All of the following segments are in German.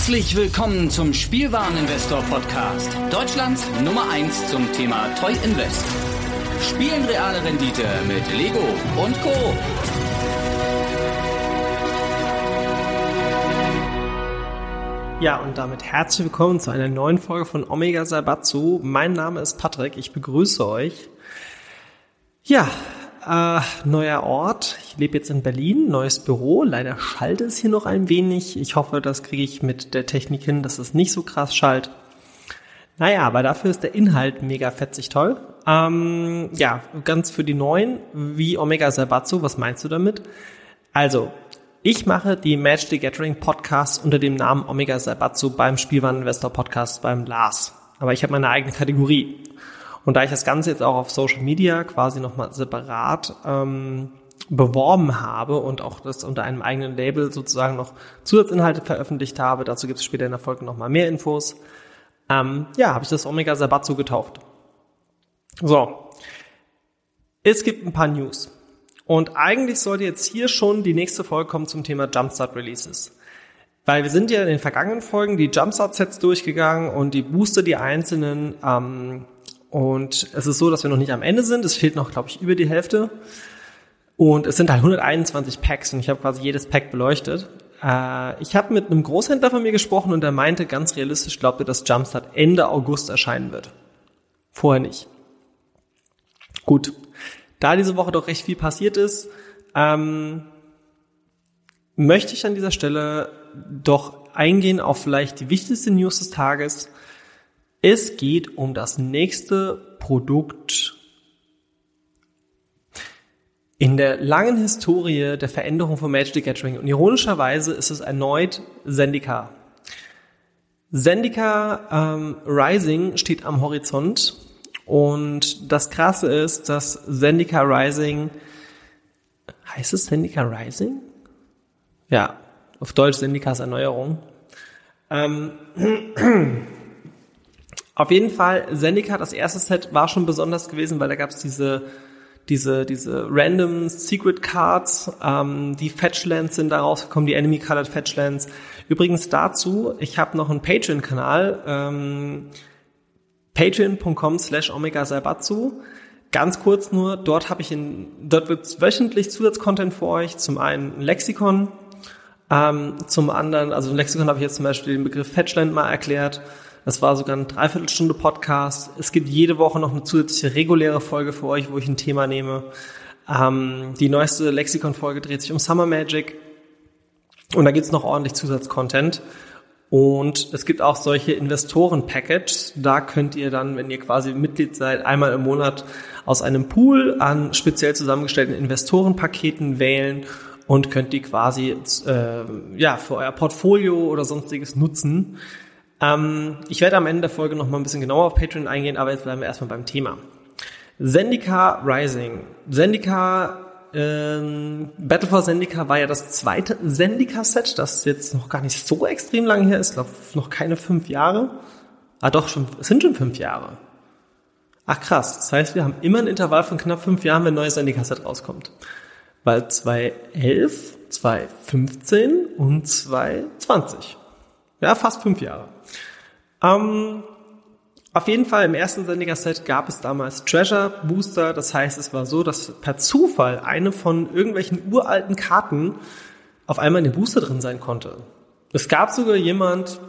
Herzlich willkommen zum Spielwareninvestor Podcast. Deutschlands Nummer 1 zum Thema Toy Invest. Spielen reale Rendite mit Lego und Co. Ja, und damit herzlich willkommen zu einer neuen Folge von Omega Saibatsu. Mein Name ist Patrick, ich begrüße euch. Ja, äh, neuer Ort. Ich lebe jetzt in Berlin, neues Büro. Leider schallt es hier noch ein wenig. Ich hoffe, das kriege ich mit der Technik hin, dass es nicht so krass schallt. Naja, aber dafür ist der Inhalt mega fetzig toll. Ähm, ja, ganz für die Neuen, wie Omega Sabatsu, was meinst du damit? Also, ich mache die Match the Gathering Podcasts unter dem Namen Omega Sabatsu beim Spielwareninvestor Podcast beim Lars. Aber ich habe meine eigene Kategorie. Und da ich das Ganze jetzt auch auf Social Media quasi nochmal separat ähm, beworben habe und auch das unter einem eigenen Label sozusagen noch Zusatzinhalte veröffentlicht habe, dazu gibt es später in der Folge nochmal mehr Infos, ähm, ja, habe ich das Omega Sabatsu getauft. So, es gibt ein paar News. Und eigentlich sollte jetzt hier schon die nächste Folge kommen zum Thema Jumpstart Releases. Weil wir sind ja in den vergangenen Folgen die Jumpstart-Sets durchgegangen und die Booster, die einzelnen ähm, und es ist so, dass wir noch nicht am Ende sind. Es fehlt noch, glaube ich, über die Hälfte. Und es sind halt 121 Packs und ich habe quasi jedes Pack beleuchtet. Äh, ich habe mit einem Großhändler von mir gesprochen und der meinte ganz realistisch, glaubt er, dass Jumpstart Ende August erscheinen wird. Vorher nicht. Gut. Da diese Woche doch recht viel passiert ist, ähm, möchte ich an dieser Stelle doch eingehen auf vielleicht die wichtigste News des Tages es geht um das nächste Produkt in der langen Historie der Veränderung von Magic the Gathering. Und ironischerweise ist es erneut Zendika. Zendika ähm, Rising steht am Horizont. Und das Krasse ist, dass Zendika Rising, heißt es Zendika Rising? Ja, auf Deutsch Zendikas Erneuerung. Ähm, Auf jeden Fall, Zendika, das erste Set war schon besonders gewesen, weil da gab es diese diese, diese random Secret Cards, ähm, die Fetchlands sind da rausgekommen, die Enemy Colored Fetchlands. Übrigens dazu, ich habe noch einen Patreon-Kanal, ähm, patreon.com slash omega Saibatsu. Ganz kurz nur, dort habe ich in, dort wird wöchentlich Zusatzcontent für euch. Zum einen ein Lexikon, ähm, zum anderen, also im Lexikon habe ich jetzt zum Beispiel den Begriff Fetchland mal erklärt. Das war sogar eine Dreiviertelstunde Podcast. Es gibt jede Woche noch eine zusätzliche reguläre Folge für euch, wo ich ein Thema nehme. Ähm, die neueste Lexikon-Folge dreht sich um Summer Magic. Und da gibt's noch ordentlich Zusatzcontent. Und es gibt auch solche Investoren-Packages. Da könnt ihr dann, wenn ihr quasi Mitglied seid, einmal im Monat aus einem Pool an speziell zusammengestellten Investorenpaketen wählen und könnt die quasi äh, ja für euer Portfolio oder sonstiges nutzen. Ähm, ich werde am Ende der Folge noch mal ein bisschen genauer auf Patreon eingehen, aber jetzt bleiben wir erstmal beim Thema. Zendika Rising. Zendika, ähm, Battle for Zendika war ja das zweite Zendika-Set, das jetzt noch gar nicht so extrem lang her ist, ich glaube noch keine fünf Jahre. Ah doch, schon, es sind schon fünf Jahre. Ach krass, das heißt, wir haben immer ein Intervall von knapp fünf Jahren, wenn ein neues Zendika-Set rauskommt. Weil 2011, 2015 und 2020. Ja, fast fünf Jahre. Ähm, auf jeden Fall im ersten Sendiger-Set gab es damals Treasure Booster. Das heißt, es war so, dass per Zufall eine von irgendwelchen uralten Karten auf einmal in dem Booster drin sein konnte. Es gab sogar jemand,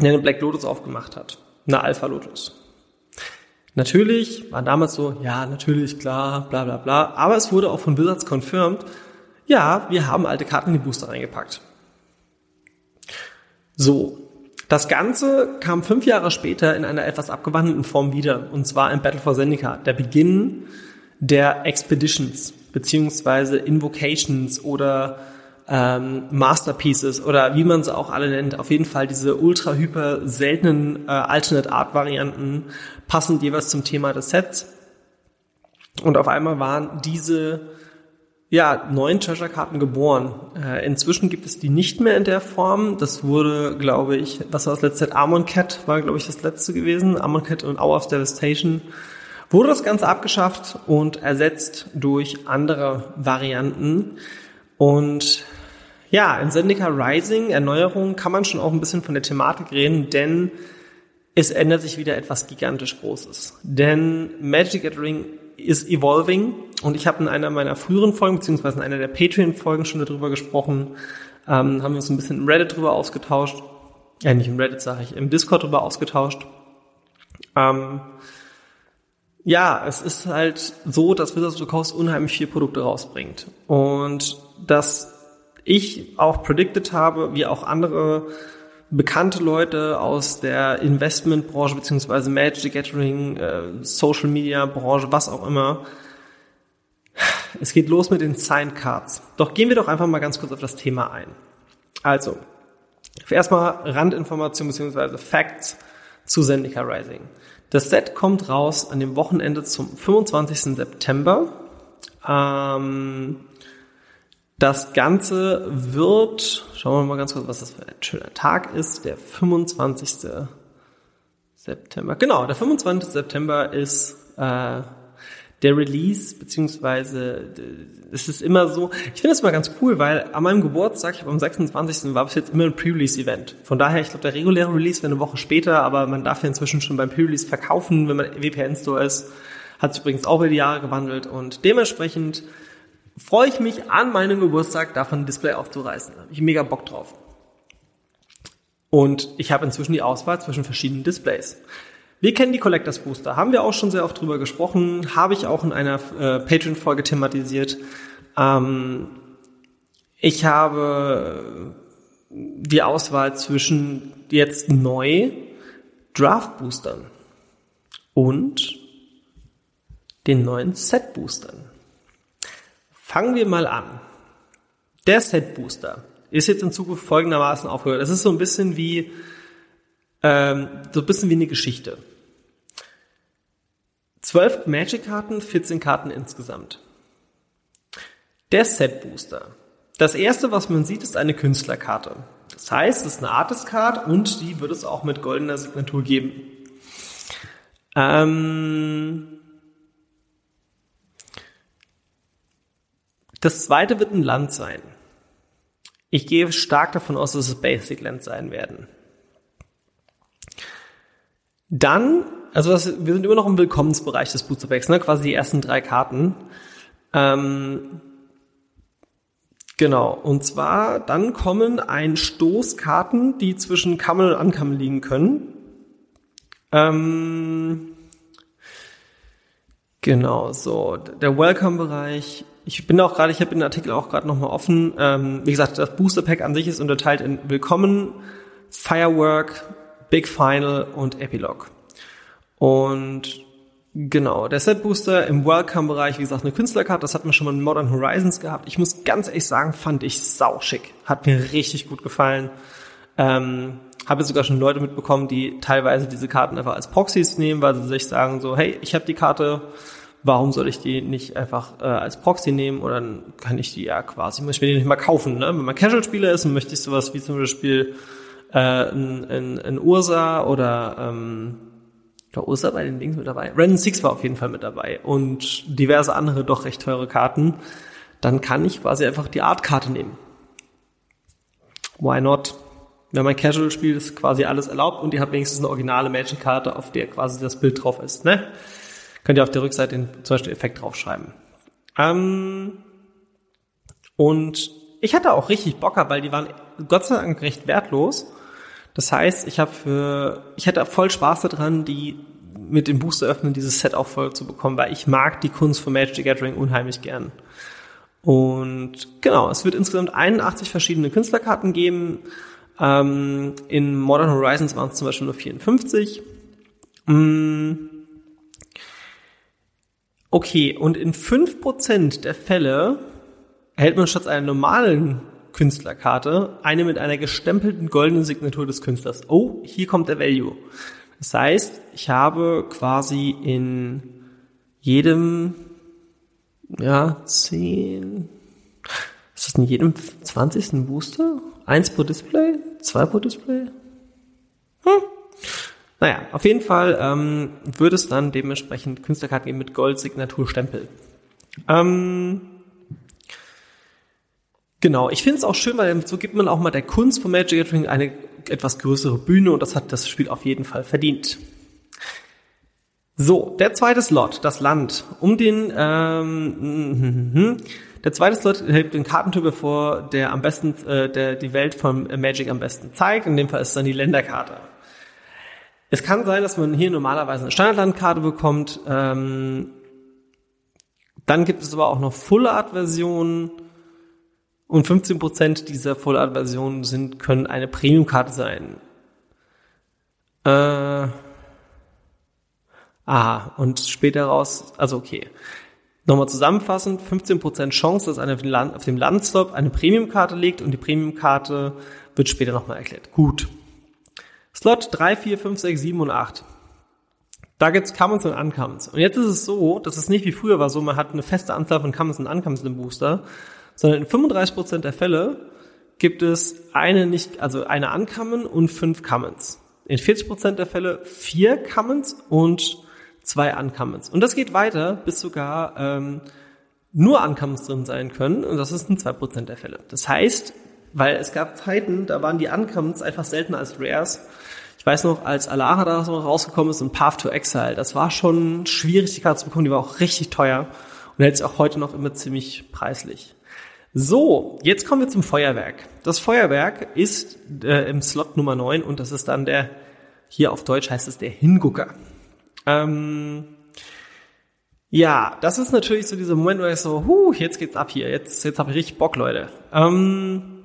der eine Black Lotus aufgemacht hat. Eine Alpha Lotus. Natürlich war damals so, ja, natürlich, klar, bla bla bla. Aber es wurde auch von Wizards confirmed, ja, wir haben alte Karten in die Booster reingepackt. So, das Ganze kam fünf Jahre später in einer etwas abgewandelten Form wieder, und zwar in Battle for Zendika, der Beginn der Expeditions, beziehungsweise Invocations oder ähm, Masterpieces oder wie man sie auch alle nennt. Auf jeden Fall diese ultra hyper seltenen äh, Alternate Art Varianten passend jeweils zum Thema des Sets. Und auf einmal waren diese ja, neun Treasure-Karten geboren. Äh, inzwischen gibt es die nicht mehr in der Form. Das wurde, glaube ich, was war das letzte? Amon Cat war, glaube ich, das letzte gewesen. Amon Cat und Hour of Devastation. Wurde das Ganze abgeschafft und ersetzt durch andere Varianten. Und Ja, in Zendika Rising, Erneuerung, kann man schon auch ein bisschen von der Thematik reden, denn es ändert sich wieder etwas gigantisch Großes. Denn Magic Gathering ist evolving und ich habe in einer meiner früheren Folgen, beziehungsweise in einer der Patreon-Folgen schon darüber gesprochen, ähm, haben wir uns ein bisschen im Reddit drüber ausgetauscht. Ja, nicht im Reddit, sage ich, im Discord drüber ausgetauscht. Ähm, ja, es ist halt so, dass Wizards of the Coast unheimlich viele Produkte rausbringt. Und dass ich auch predicted habe, wie auch andere bekannte Leute aus der Investmentbranche beziehungsweise Magic Gathering, äh, Social Media Branche, was auch immer. Es geht los mit den Signed Cards. Doch gehen wir doch einfach mal ganz kurz auf das Thema ein. Also, erstmal Randinformation beziehungsweise Facts zu Zendika Rising. Das Set kommt raus an dem Wochenende zum 25. September. Ähm, das Ganze wird, schauen wir mal ganz kurz, was das für ein schöner Tag ist, der 25. September. Genau, der 25. September ist äh, der Release, beziehungsweise es ist immer so, ich finde es immer ganz cool, weil an meinem Geburtstag, ich habe am 26. war bis jetzt immer ein Pre-Release-Event. Von daher, ich glaube, der reguläre Release wäre eine Woche später, aber man darf ja inzwischen schon beim Pre-Release verkaufen, wenn man WPN-Store ist. Hat sich übrigens auch über die Jahre gewandelt und dementsprechend freue ich mich an meinem Geburtstag, davon ein Display aufzureißen. Da habe ich mega Bock drauf. Und ich habe inzwischen die Auswahl zwischen verschiedenen Displays. Wir kennen die Collectors Booster, haben wir auch schon sehr oft drüber gesprochen, habe ich auch in einer äh, Patreon-Folge thematisiert. Ähm, ich habe die Auswahl zwischen jetzt neu Draft Boostern und den neuen Set Boostern. Fangen wir mal an. Der Set Booster ist jetzt in Zukunft folgendermaßen aufgehört. Es ist so ein bisschen wie ähm, so ein bisschen wie eine Geschichte. Zwölf Magic-Karten, 14 Karten insgesamt. Der Set Booster. Das erste, was man sieht, ist eine Künstlerkarte. Das heißt, es ist eine Artist-Card und die wird es auch mit goldener Signatur geben. Ähm, Das zweite wird ein Land sein. Ich gehe stark davon aus, dass es Basic Land sein werden. Dann, also das, wir sind immer noch im Willkommensbereich des Booster Packs, ne? quasi die ersten drei Karten. Ähm, genau, und zwar dann kommen ein Stoß Karten, die zwischen Kammern und Ankammern liegen können. Ähm, genau, so, der Welcome-Bereich ich bin auch gerade, ich habe den Artikel auch gerade nochmal offen. Ähm, wie gesagt, das Booster Pack an sich ist unterteilt in Willkommen, Firework, Big Final und Epilogue. Und genau, der Set Booster im Welcome-Bereich, wie gesagt, eine Künstlerkarte, das hat man schon mal in Modern Horizons gehabt. Ich muss ganz ehrlich sagen, fand ich sau schick. Hat mir richtig gut gefallen. Ähm, habe sogar schon Leute mitbekommen, die teilweise diese Karten einfach als Proxys nehmen, weil sie sich sagen so, hey, ich habe die Karte, warum soll ich die nicht einfach äh, als Proxy nehmen oder dann kann ich die ja quasi, muss ich mir die nicht mal kaufen. Ne? Wenn man Casual-Spieler ist möchte ich sowas wie zum Beispiel äh, ein, ein, ein Ursa oder ähm, der Ursa bei den Dings mit dabei. Random Six war auf jeden Fall mit dabei und diverse andere doch recht teure Karten. Dann kann ich quasi einfach die Art-Karte nehmen. Why not? Wenn man Casual spielt, ist quasi alles erlaubt und ihr habt wenigstens eine originale Magic-Karte, auf der quasi das Bild drauf ist. Ne? Könnt ihr auf der Rückseite den zum Beispiel Effekt draufschreiben. Ähm, und ich hatte auch richtig Bock, weil die waren Gott sei Dank recht wertlos. Das heißt, ich habe für, ich hatte voll Spaß daran, die mit dem Booster öffnen dieses Set auch voll zu bekommen, weil ich mag die Kunst von Magic the Gathering unheimlich gern. Und genau, es wird insgesamt 81 verschiedene Künstlerkarten geben. Ähm, in Modern Horizons waren es zum Beispiel nur 54. Mm, Okay, und in fünf Prozent der Fälle erhält man statt einer normalen Künstlerkarte eine mit einer gestempelten goldenen Signatur des Künstlers. Oh, hier kommt der Value. Das heißt, ich habe quasi in jedem, ja, zehn, ist das in jedem 20. Booster? Eins pro Display? Zwei pro Display? Hm. Naja, auf jeden Fall ähm, wird es dann dementsprechend Künstlerkarten geben mit Gold-Signaturstempel. Ähm, Genau, ich finde es auch schön, weil so gibt man auch mal der Kunst von Magic Gathering eine etwas größere Bühne und das hat das Spiel auf jeden Fall verdient. So, der zweite Slot, das Land. Um den, ähm, der zweite Slot hält den Kartentyp bevor der am besten, äh, der die Welt von Magic am besten zeigt. In dem Fall ist es dann die Länderkarte. Es kann sein, dass man hier normalerweise eine Standardlandkarte bekommt. Ähm, dann gibt es aber auch noch Full Art Versionen und 15% dieser Full Art Versionen sind können eine Premium Karte sein. Äh, Aha, und später raus, also okay. Nochmal zusammenfassend, 15% Chance, dass eine auf dem Landslot eine Premium-Karte liegt und die Premium-Karte wird später nochmal erklärt. Gut. Slot 3, 4, 5, 6, 7 und 8. Da gibt's Commons und Uncommons. Und jetzt ist es so, dass es nicht wie früher war, so man hat eine feste Anzahl von Commons und Uncommons im Booster, sondern in 35% der Fälle gibt es eine nicht, also eine Uncommon und fünf Commons. In 40% der Fälle vier Commons und zwei Uncommons. Und das geht weiter, bis sogar ähm, nur Uncommons drin sein können. Und das ist in zwei Prozent der Fälle. Das heißt, weil es gab Zeiten, da waren die Uncommons einfach seltener als Rares. Ich weiß noch, als Alara da rausgekommen ist und Path to Exile, das war schon schwierig, die Karte zu bekommen. Die war auch richtig teuer und hält sich auch heute noch immer ziemlich preislich. So, jetzt kommen wir zum Feuerwerk. Das Feuerwerk ist äh, im Slot Nummer 9 und das ist dann der, hier auf Deutsch heißt es der Hingucker. Ähm, ja, das ist natürlich so dieser Moment, wo ich so, huh, jetzt geht's ab hier, jetzt, jetzt habe ich richtig Bock, Leute. Ähm,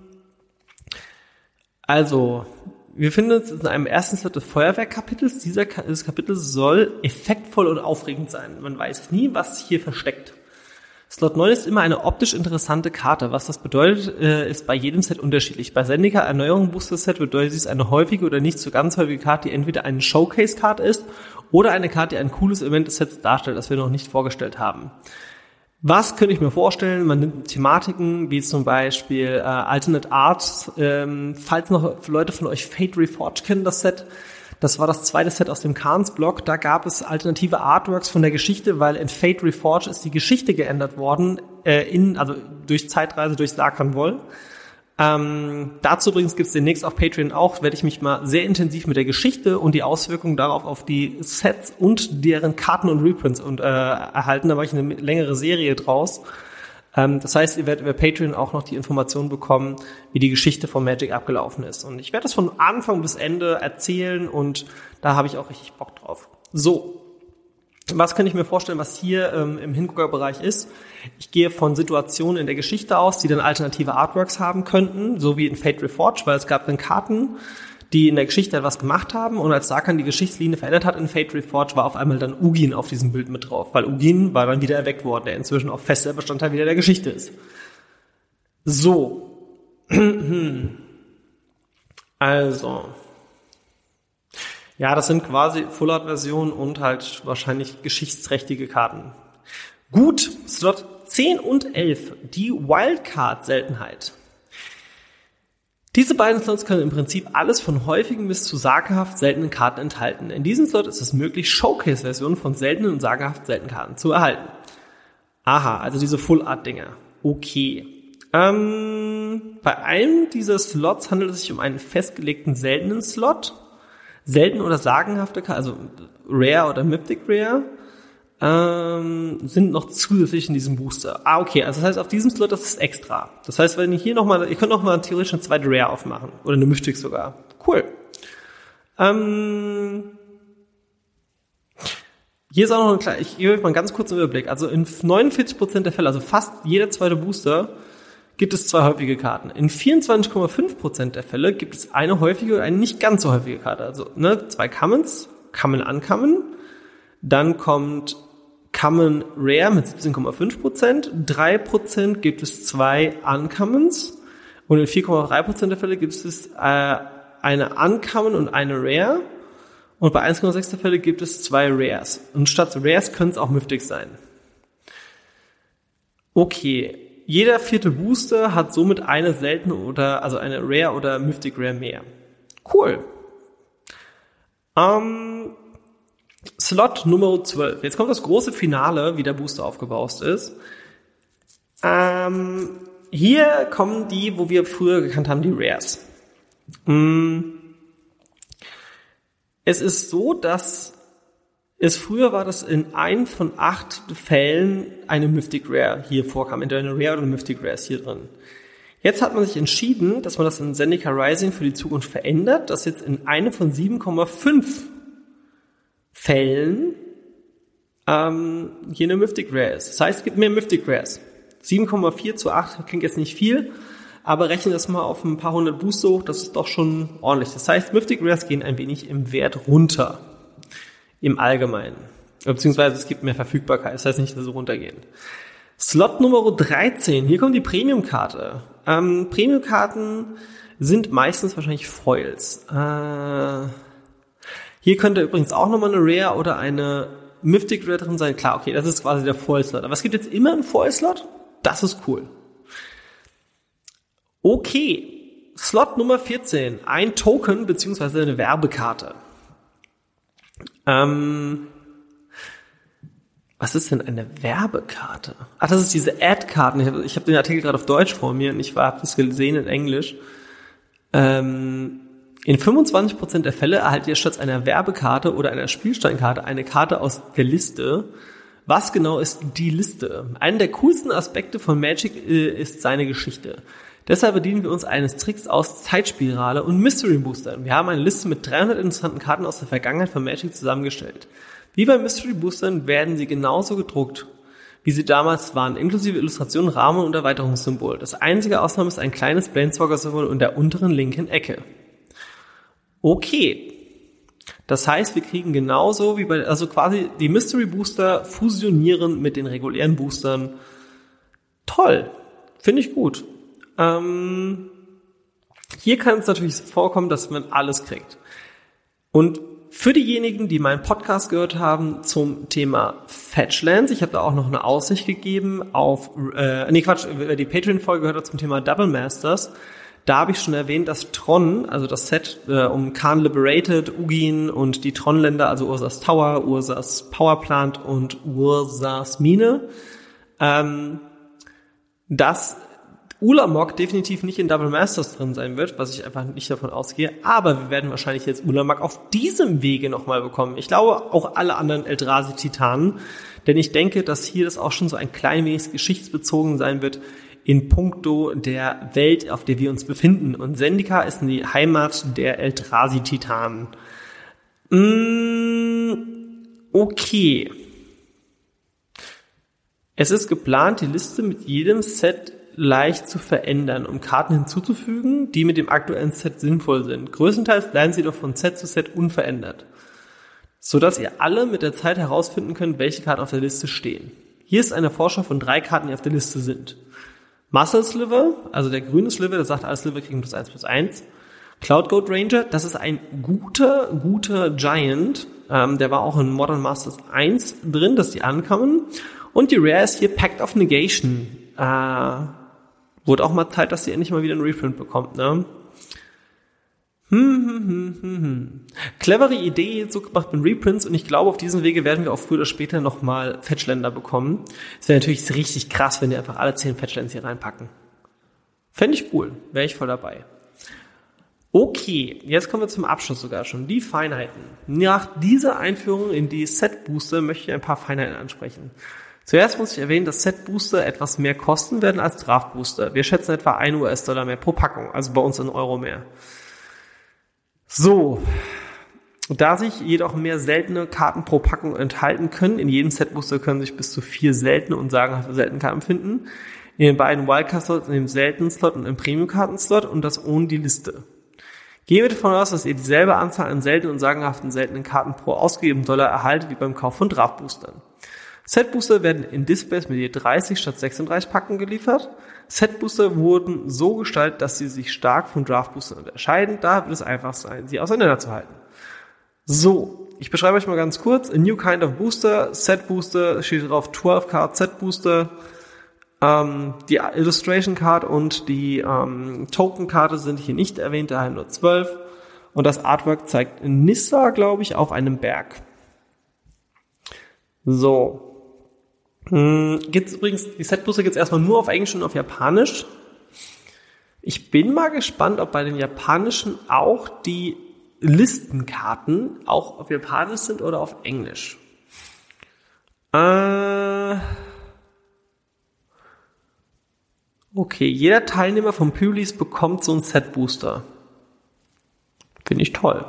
also, wir finden uns in einem ersten Set des Feuerwerkkapitels. Dieser Kapitel soll effektvoll und aufregend sein. Man weiß nie, was sich hier versteckt. Slot 9 ist immer eine optisch interessante Karte. Was das bedeutet, äh, ist bei jedem Set unterschiedlich. Bei Sendika Erneuerung Booster Set bedeutet dies eine häufige oder nicht so ganz häufige Karte, die entweder eine Showcase-Karte ist oder eine Karte, die ein cooles Element des Sets darstellt, das wir noch nicht vorgestellt haben. Was könnte ich mir vorstellen? Man nimmt Thematiken wie zum Beispiel äh, Alternate Art. Ähm, falls noch Leute von euch Fate Reforged kennen, das Set, das war das zweite Set aus dem Kahns-Blog. Da gab es alternative Artworks von der Geschichte, weil in Fate Reforged ist die Geschichte geändert worden, äh, in, also durch Zeitreise durch Sarkhan Woll. Ähm, dazu übrigens gibt es demnächst auf Patreon auch, werde ich mich mal sehr intensiv mit der Geschichte und die Auswirkungen darauf auf die Sets und deren Karten und Reprints und, äh, erhalten. Da mache ich eine längere Serie draus. Ähm, das heißt, ihr werdet über Patreon auch noch die Informationen bekommen, wie die Geschichte von Magic abgelaufen ist. Und ich werde das von Anfang bis Ende erzählen und da habe ich auch richtig Bock drauf. So, was kann ich mir vorstellen, was hier ähm, im Hingucker-Bereich ist? Ich gehe von Situationen in der Geschichte aus, die dann alternative Artworks haben könnten, so wie in Fate Reforged, weil es gab dann Karten, die in der Geschichte etwas gemacht haben und als Sarkhan die Geschichtslinie verändert hat in Fate Reforged, war auf einmal dann Ugin auf diesem Bild mit drauf, weil Ugin war dann wieder erweckt worden, der inzwischen auch fester Bestandteil wieder der Geschichte ist. So. Also. Ja, das sind quasi Full-Art-Versionen und halt wahrscheinlich geschichtsträchtige Karten. Gut, Slot 10 und 11, die Wildcard-Seltenheit. Diese beiden Slots können im Prinzip alles von häufigen bis zu sagenhaft seltenen Karten enthalten. In diesem Slot ist es möglich, Showcase-Versionen von seltenen und sagenhaft seltenen Karten zu erhalten. Aha, also diese Full-Art-Dinger. Okay. Ähm, bei einem dieser Slots handelt es sich um einen festgelegten seltenen Slot. Selten oder sagenhafte Karten, also Rare oder Mythic Rare ähm, sind noch zusätzlich in diesem Booster. Ah, okay, also das heißt, auf diesem Slot das ist extra. Das heißt, wenn ihr hier nochmal, ihr könnt nochmal theoretisch eine zweite Rare aufmachen. Oder eine Mystic sogar. Cool. Ähm, hier ist auch noch ein kleiner, ich gebe euch mal einen ganz kurzen Überblick. Also in 49% der Fälle, also fast jeder zweite Booster, gibt es zwei häufige Karten. In 24,5% der Fälle gibt es eine häufige und eine nicht ganz so häufige Karte. Also ne, zwei Commons, Common, Uncommon. Dann kommt Common Rare mit 17,5%, 3% gibt es zwei Uncommons und in 4,3% der Fälle gibt es äh, eine Uncommon und eine Rare und bei 1,6 der Fälle gibt es zwei Rares. Und statt Rares können es auch Mythics sein. Okay, jeder vierte Booster hat somit eine seltene oder, also eine Rare oder Mythic Rare mehr. Cool. Ähm, Slot Nummer 12. Jetzt kommt das große Finale, wie der Booster aufgebaut ist. Ähm, hier kommen die, wo wir früher gekannt haben, die Rares. Mm. Es ist so, dass es früher war, dass in ein von acht Fällen eine Mythic Rare hier vorkam. Entweder eine Rare oder eine Mythic Rare ist hier drin. Jetzt hat man sich entschieden, dass man das in Zendika Rising für die Zukunft verändert, dass jetzt in eine von 7,5 Fällen ähm, hier eine Mythic Rare ist. Das heißt, es gibt mehr Mythic Rares. 7,4 zu 8 klingt jetzt nicht viel, aber rechne das mal auf ein paar hundert Booster hoch, das ist doch schon ordentlich. Das heißt, Mythic Rares gehen ein wenig im Wert runter. Im Allgemeinen. Beziehungsweise es gibt mehr Verfügbarkeit, das heißt nicht, dass sie runtergehen. Slot Nummer 13, hier kommt die Premium-Karte. Ähm, Premium-Karten sind meistens wahrscheinlich Foils. Äh, hier könnte übrigens auch nochmal eine Rare oder eine Mythic Rare drin sein. Klar, okay, das ist quasi der Foil-Slot. Aber es gibt jetzt immer einen Foil-Slot. Das ist cool. Okay, Slot Nummer 14. Ein Token beziehungsweise eine Werbekarte. Ähm, was ist denn eine Werbekarte? Ach, das ist diese Ad-Karten. Ich habe hab den Artikel gerade auf Deutsch vor mir und ich habe das gesehen in Englisch. Ähm, in 25% der Fälle erhaltet ihr statt einer Werbekarte oder einer Spielsteinkarte eine Karte aus der Liste. Was genau ist die Liste? Einer der coolsten Aspekte von Magic äh, ist seine Geschichte. Deshalb bedienen wir uns eines Tricks aus Zeitspirale und Mystery Boostern. Wir haben eine Liste mit 300 interessanten Karten aus der Vergangenheit von Magic zusammengestellt. Wie bei Mystery Boostern werden sie genauso gedruckt, wie sie damals waren, inklusive Illustration, Rahmen und Erweiterungssymbol. Das einzige Ausnahme ist ein kleines Planeswalker-Symbol in der unteren linken Ecke. Okay. Das heißt, wir kriegen genauso wie bei, also quasi die Mystery Booster fusionieren mit den regulären Boostern. Toll. Finde ich gut. Ähm, hier kann es natürlich vorkommen, dass man alles kriegt. Und für diejenigen, die meinen Podcast gehört haben zum Thema Fetchlands, ich habe da auch noch eine Aussicht gegeben auf, äh, nee Quatsch, wer die Patreon-Folge gehört hat zum Thema Double Masters, da habe ich schon erwähnt, dass Tron, also das Set äh, um Khan Liberated, Ugin und die Tron-Länder, also Ursas Tower, Ursas Powerplant und Ursas Mine, ähm, dass Ulamog definitiv nicht in Double Masters drin sein wird, was ich einfach nicht davon ausgehe. Aber wir werden wahrscheinlich jetzt Ulamog auf diesem Wege nochmal bekommen. Ich glaube auch alle anderen Eldrazi-Titanen. Denn ich denke, dass hier das auch schon so ein klein wenig geschichtsbezogen sein wird in puncto der Welt, auf der wir uns befinden. Und Sendika ist die Heimat der Eldrazi-Titanen. Mm, okay. Es ist geplant, die Liste mit jedem Set leicht zu verändern, um Karten hinzuzufügen, die mit dem aktuellen Set sinnvoll sind. Größtenteils bleiben sie doch von Set zu Set unverändert, so dass ihr alle mit der Zeit herausfinden könnt, welche Karten auf der Liste stehen. Hier ist eine Vorschau von drei Karten, die auf der Liste sind. Muscle Sliver, also der grüne Sliver, der sagt, alle Sliver kriegen plus eins plus eins. Cloud Goat Ranger, das ist ein guter, guter Giant. Ähm, der war auch in Modern Masters 1 drin, dass die ankommen. Und die Rare ist hier Pact of Negation. Äh, Wurde auch mal Zeit, dass sie endlich mal wieder einen Reprint bekommt, ne? Hm, hm, hm, hm, hm. Clevere Idee, so gemacht mit Reprints und ich glaube, auf diesem Wege werden wir auch früher oder später nochmal Fetchländer bekommen. Es wäre natürlich richtig krass, wenn die einfach alle zehn Fetchlands hier reinpacken. Fände ich cool, wäre ich voll dabei. Okay, jetzt kommen wir zum Abschluss sogar schon. Die Feinheiten. Nach dieser Einführung in die Set Booster möchte ich ein paar Feinheiten ansprechen. Zuerst muss ich erwähnen, dass Set Booster etwas mehr kosten werden als Draft Booster. Wir schätzen etwa 1 US-Dollar mehr pro Packung, also bei uns in Euro mehr. So. Da sich jedoch mehr seltene Karten pro Packung enthalten können, in jedem Set Booster können sich bis zu vier seltene und sagenhafte seltene Karten finden. In den beiden Wildcard-Slots, in dem seltenen Slot und im Premium-Karten-Slot und das ohne die Liste. Gehen wir davon aus, dass ihr dieselbe Anzahl an seltenen und sagenhaften seltenen Karten pro ausgegebenen Dollar erhaltet wie beim Kauf von Draft-Boostern. Set-Booster werden in Displays mit je 30 statt 36 Packen geliefert. Set-Booster wurden so gestaltet, dass sie sich stark von Draft-Boostern unterscheiden. Da wird es einfach sein, sie auseinanderzuhalten. So, ich beschreibe euch mal ganz kurz. A new kind of Booster, Set Booster, steht drauf 12 Card Set Booster. Ähm, die Illustration Card und die ähm, Token Karte sind hier nicht erwähnt, daher nur 12. Und das Artwork zeigt Nissa, glaube ich, auf einem Berg. So, gibt's übrigens, die Setbusse gibt's erstmal nur auf Englisch und auf Japanisch. Ich bin mal gespannt, ob bei den japanischen auch die Listenkarten auch auf Japanisch sind oder auf Englisch. Äh, okay, jeder Teilnehmer vom Pulis bekommt so einen Set Booster. Finde ich toll.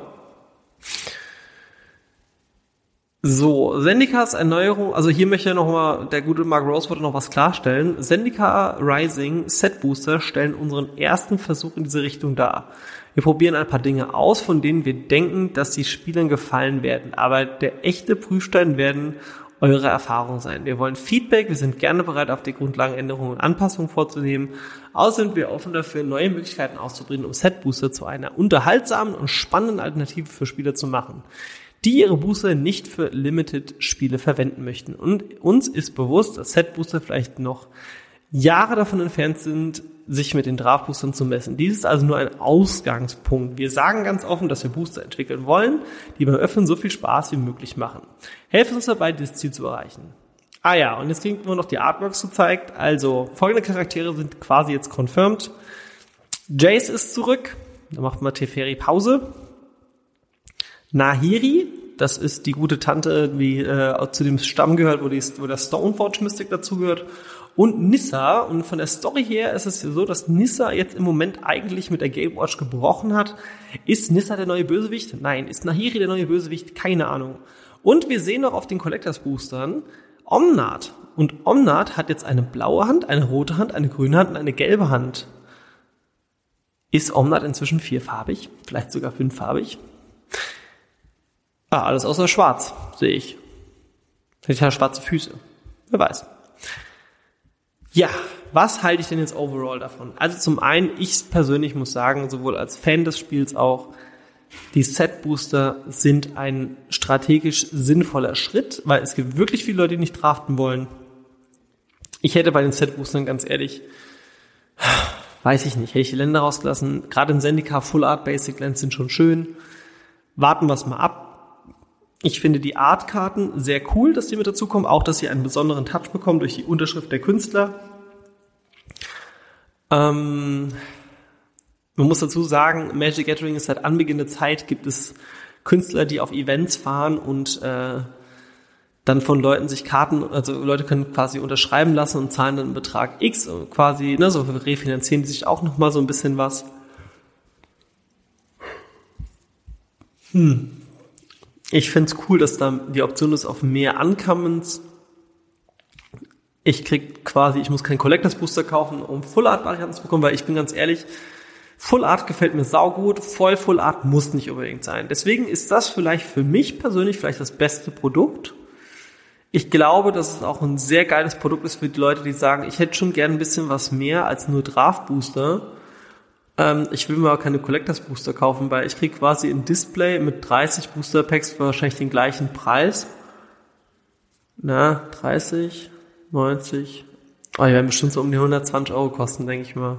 So, Sendikas Erneuerung, also hier möchte nochmal der gute Mark Rosewood noch was klarstellen. Sendika Rising Set Booster stellen unseren ersten Versuch in diese Richtung dar. Wir probieren ein paar Dinge aus, von denen wir denken, dass sie Spielern gefallen werden. Aber der echte Prüfstein werden eure Erfahrungen sein. Wir wollen Feedback, wir sind gerne bereit, auf die Grundlagen Änderungen und Anpassungen vorzunehmen. Außerdem sind wir offen dafür, neue Möglichkeiten auszubringen, um Set Booster zu einer unterhaltsamen und spannenden Alternative für Spieler zu machen die ihre Booster nicht für Limited-Spiele verwenden möchten. Und uns ist bewusst, dass Set-Booster vielleicht noch Jahre davon entfernt sind, sich mit den Draft-Boostern zu messen. Dies ist also nur ein Ausgangspunkt. Wir sagen ganz offen, dass wir Booster entwickeln wollen, die beim Öffnen so viel Spaß wie möglich machen. Helfen uns dabei, dieses Ziel zu erreichen. Ah ja, und jetzt kriegen wir noch die Artworks gezeigt. Also folgende Charaktere sind quasi jetzt confirmed. Jace ist zurück. Da macht mal Teferi Pause. Nahiri, das ist die gute Tante, die äh, zu dem Stamm gehört, wo, die, wo der Stoneforge Mystic dazugehört. Und Nissa, und von der Story her ist es so, dass Nissa jetzt im Moment eigentlich mit der Gatewatch gebrochen hat. Ist Nissa der neue Bösewicht? Nein. Ist Nahiri der neue Bösewicht? Keine Ahnung. Und wir sehen noch auf den Collectors Boostern Omnat. Und Omnat hat jetzt eine blaue Hand, eine rote Hand, eine grüne Hand und eine gelbe Hand. Ist Omnat inzwischen vierfarbig? Vielleicht sogar fünffarbig? Ah, alles außer schwarz, sehe ich. Vielleicht hat er schwarze Füße. Wer weiß. Ja, was halte ich denn jetzt overall davon? Also zum einen, ich persönlich muss sagen, sowohl als Fan des Spiels auch, die Set Booster sind ein strategisch sinnvoller Schritt, weil es gibt wirklich viele Leute, die nicht draften wollen. Ich hätte bei den Set Boostern ganz ehrlich, weiß ich nicht, hätte ich die Länder rausgelassen. Gerade in Zendika Full Art Basic Lands sind schon schön. Warten wir es mal ab. Ich finde die Artkarten sehr cool, dass die mit dazukommen, auch dass sie einen besonderen Touch bekommen durch die Unterschrift der Künstler. Ähm, man muss dazu sagen, Magic Gathering ist seit Anbeginn der Zeit, gibt es Künstler, die auf Events fahren und äh, dann von Leuten sich Karten, also Leute können quasi unterschreiben lassen und zahlen dann einen Betrag X und quasi, ne, so refinanzieren die sich auch nochmal so ein bisschen was. Hm. Ich finde es cool, dass da die Option ist auf mehr Uncommons. Ich krieg quasi, ich muss keinen Collectors Booster kaufen, um Full Art Varianten zu bekommen, weil ich bin ganz ehrlich, Full Art gefällt mir saugut, voll Full Art muss nicht unbedingt sein. Deswegen ist das vielleicht für mich persönlich vielleicht das beste Produkt. Ich glaube, dass es auch ein sehr geiles Produkt ist für die Leute, die sagen, ich hätte schon gern ein bisschen was mehr als nur Draft Booster. Ähm, ich will mir aber keine Collectors Booster kaufen, weil ich kriege quasi ein Display mit 30 Booster Packs wahrscheinlich den gleichen Preis. Na, 30, 90. Oh, die werden bestimmt so um die 120 Euro kosten, denke ich mal.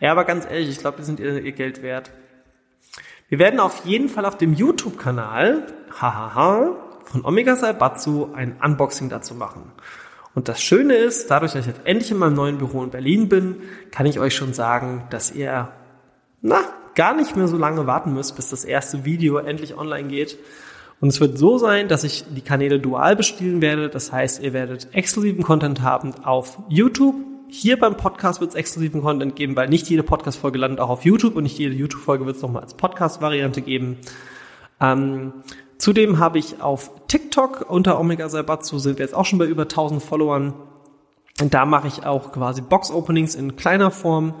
Ja, aber ganz ehrlich, ich glaube, die sind ihr, ihr Geld wert. Wir werden auf jeden Fall auf dem YouTube-Kanal, hahaha, von Omega Saibatsu ein Unboxing dazu machen. Und das Schöne ist, dadurch, dass ich jetzt endlich in meinem neuen Büro in Berlin bin, kann ich euch schon sagen, dass ihr, na, gar nicht mehr so lange warten müsst, bis das erste Video endlich online geht. Und es wird so sein, dass ich die Kanäle dual bespielen werde. Das heißt, ihr werdet exklusiven Content haben auf YouTube. Hier beim Podcast wird es exklusiven Content geben, weil nicht jede Podcast-Folge landet auch auf YouTube und nicht jede YouTube-Folge wird es nochmal als Podcast-Variante geben. Ähm, Zudem habe ich auf TikTok unter Omega Saibatsu sind wir jetzt auch schon bei über 1000 Followern. Da mache ich auch quasi Box-Openings in kleiner Form.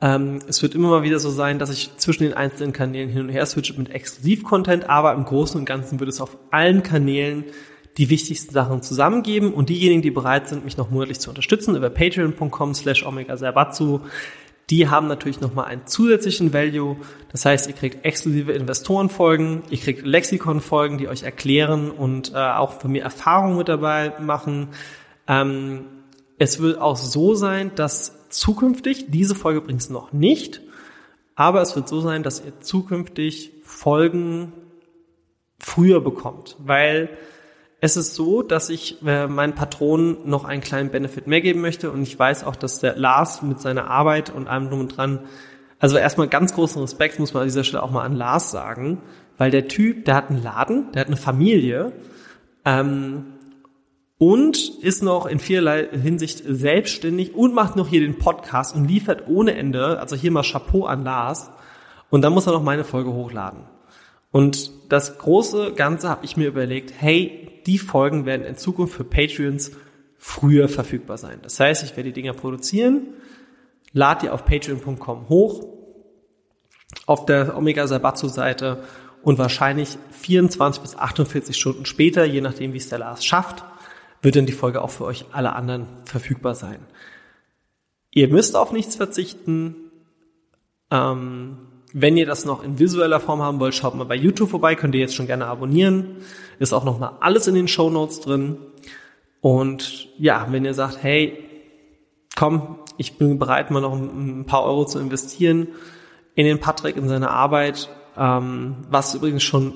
Ähm, es wird immer mal wieder so sein, dass ich zwischen den einzelnen Kanälen hin und her switche mit Exklusiv-Content, aber im Großen und Ganzen wird es auf allen Kanälen die wichtigsten Sachen zusammengeben und diejenigen, die bereit sind, mich noch monatlich zu unterstützen, über patreon.com slash omega die haben natürlich nochmal einen zusätzlichen Value. Das heißt, ihr kriegt exklusive Investorenfolgen, ihr kriegt Lexikon-Folgen, die euch erklären und äh, auch von mir Erfahrungen mit dabei machen. Ähm, es wird auch so sein, dass zukünftig, diese Folge bringt es noch nicht, aber es wird so sein, dass ihr zukünftig Folgen früher bekommt, weil es ist so, dass ich äh, meinen Patronen noch einen kleinen Benefit mehr geben möchte und ich weiß auch, dass der Lars mit seiner Arbeit und allem drum und dran, also erstmal ganz großen Respekt muss man an dieser Stelle auch mal an Lars sagen, weil der Typ, der hat einen Laden, der hat eine Familie ähm, und ist noch in vielerlei Hinsicht selbstständig und macht noch hier den Podcast und liefert ohne Ende, also hier mal Chapeau an Lars und dann muss er noch meine Folge hochladen. Und das große Ganze habe ich mir überlegt, hey, die Folgen werden in Zukunft für Patreons früher verfügbar sein. Das heißt, ich werde die Dinger produzieren, lade die auf patreon.com hoch, auf der Omega Sabatsu Seite und wahrscheinlich 24 bis 48 Stunden später, je nachdem wie es der Lars schafft, wird dann die Folge auch für euch alle anderen verfügbar sein. Ihr müsst auf nichts verzichten. Ähm, wenn ihr das noch in visueller Form haben wollt, schaut mal bei YouTube vorbei, könnt ihr jetzt schon gerne abonnieren. Ist auch nochmal alles in den Show Notes drin. Und ja, wenn ihr sagt, hey, komm, ich bin bereit, mal noch ein paar Euro zu investieren in den Patrick, in seine Arbeit, ähm, was übrigens schon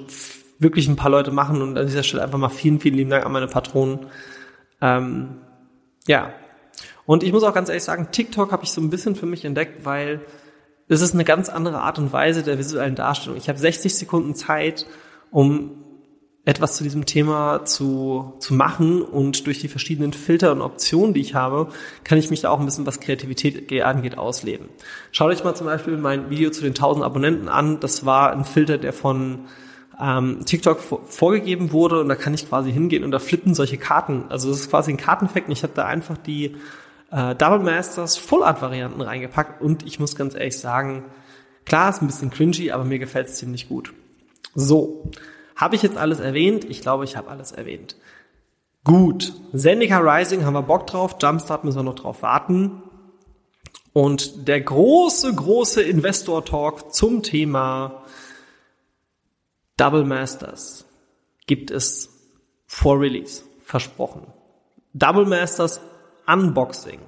wirklich ein paar Leute machen und an dieser Stelle einfach mal vielen, vielen lieben Dank an meine Patronen. Ähm, ja. Und ich muss auch ganz ehrlich sagen, TikTok habe ich so ein bisschen für mich entdeckt, weil es ist eine ganz andere Art und Weise der visuellen Darstellung. Ich habe 60 Sekunden Zeit, um etwas zu diesem Thema zu, zu machen und durch die verschiedenen Filter und Optionen, die ich habe, kann ich mich da auch ein bisschen, was Kreativität angeht, ausleben. Schaut euch mal zum Beispiel mein Video zu den 1000 Abonnenten an. Das war ein Filter, der von ähm, TikTok vorgegeben wurde und da kann ich quasi hingehen und da flippen solche Karten. Also das ist quasi ein Karteneffekt und ich habe da einfach die äh, Double Masters Full Art Varianten reingepackt und ich muss ganz ehrlich sagen, klar, ist ein bisschen cringy, aber mir gefällt es ziemlich gut. So, habe ich jetzt alles erwähnt? Ich glaube, ich habe alles erwähnt. Gut, Zendika Rising haben wir Bock drauf, Jumpstart müssen wir noch drauf warten. Und der große, große Investor-Talk zum Thema Double Masters gibt es vor Release, versprochen. Double Masters Unboxing.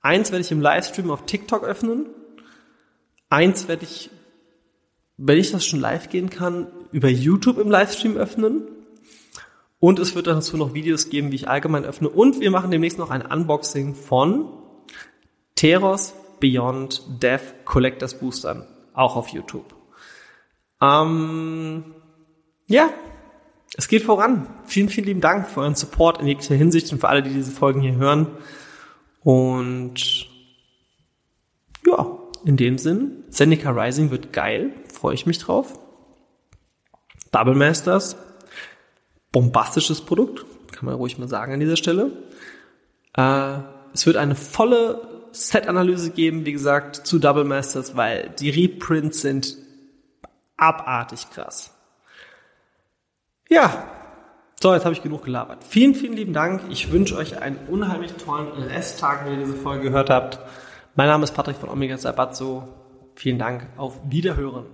Eins werde ich im Livestream auf TikTok öffnen. Eins werde ich, wenn ich das schon live gehen kann, über YouTube im Livestream öffnen. Und es wird dazu noch Videos geben, wie ich allgemein öffne. Und wir machen demnächst noch ein Unboxing von Teros Beyond Death Collectors Boostern. Auch auf YouTube. Ähm, ja, es geht voran. Vielen, vielen lieben Dank für euren Support in jeglicher Hinsicht und für alle, die diese Folgen hier hören. Und ja, in dem Sinn, Seneca Rising wird geil. Freue ich mich drauf. Double Masters, bombastisches Produkt, kann man ruhig mal sagen an dieser Stelle. Äh, es wird eine volle Set-Analyse geben, wie gesagt, zu Double Masters, weil die Reprints sind abartig krass. Ja, so, jetzt habe ich genug gelabert. Vielen, vielen lieben Dank. Ich wünsche euch einen unheimlich tollen Resttag, wenn ihr diese Folge gehört habt. Mein Name ist Patrick von Omega Sabatzo. Vielen Dank. Auf Wiederhören.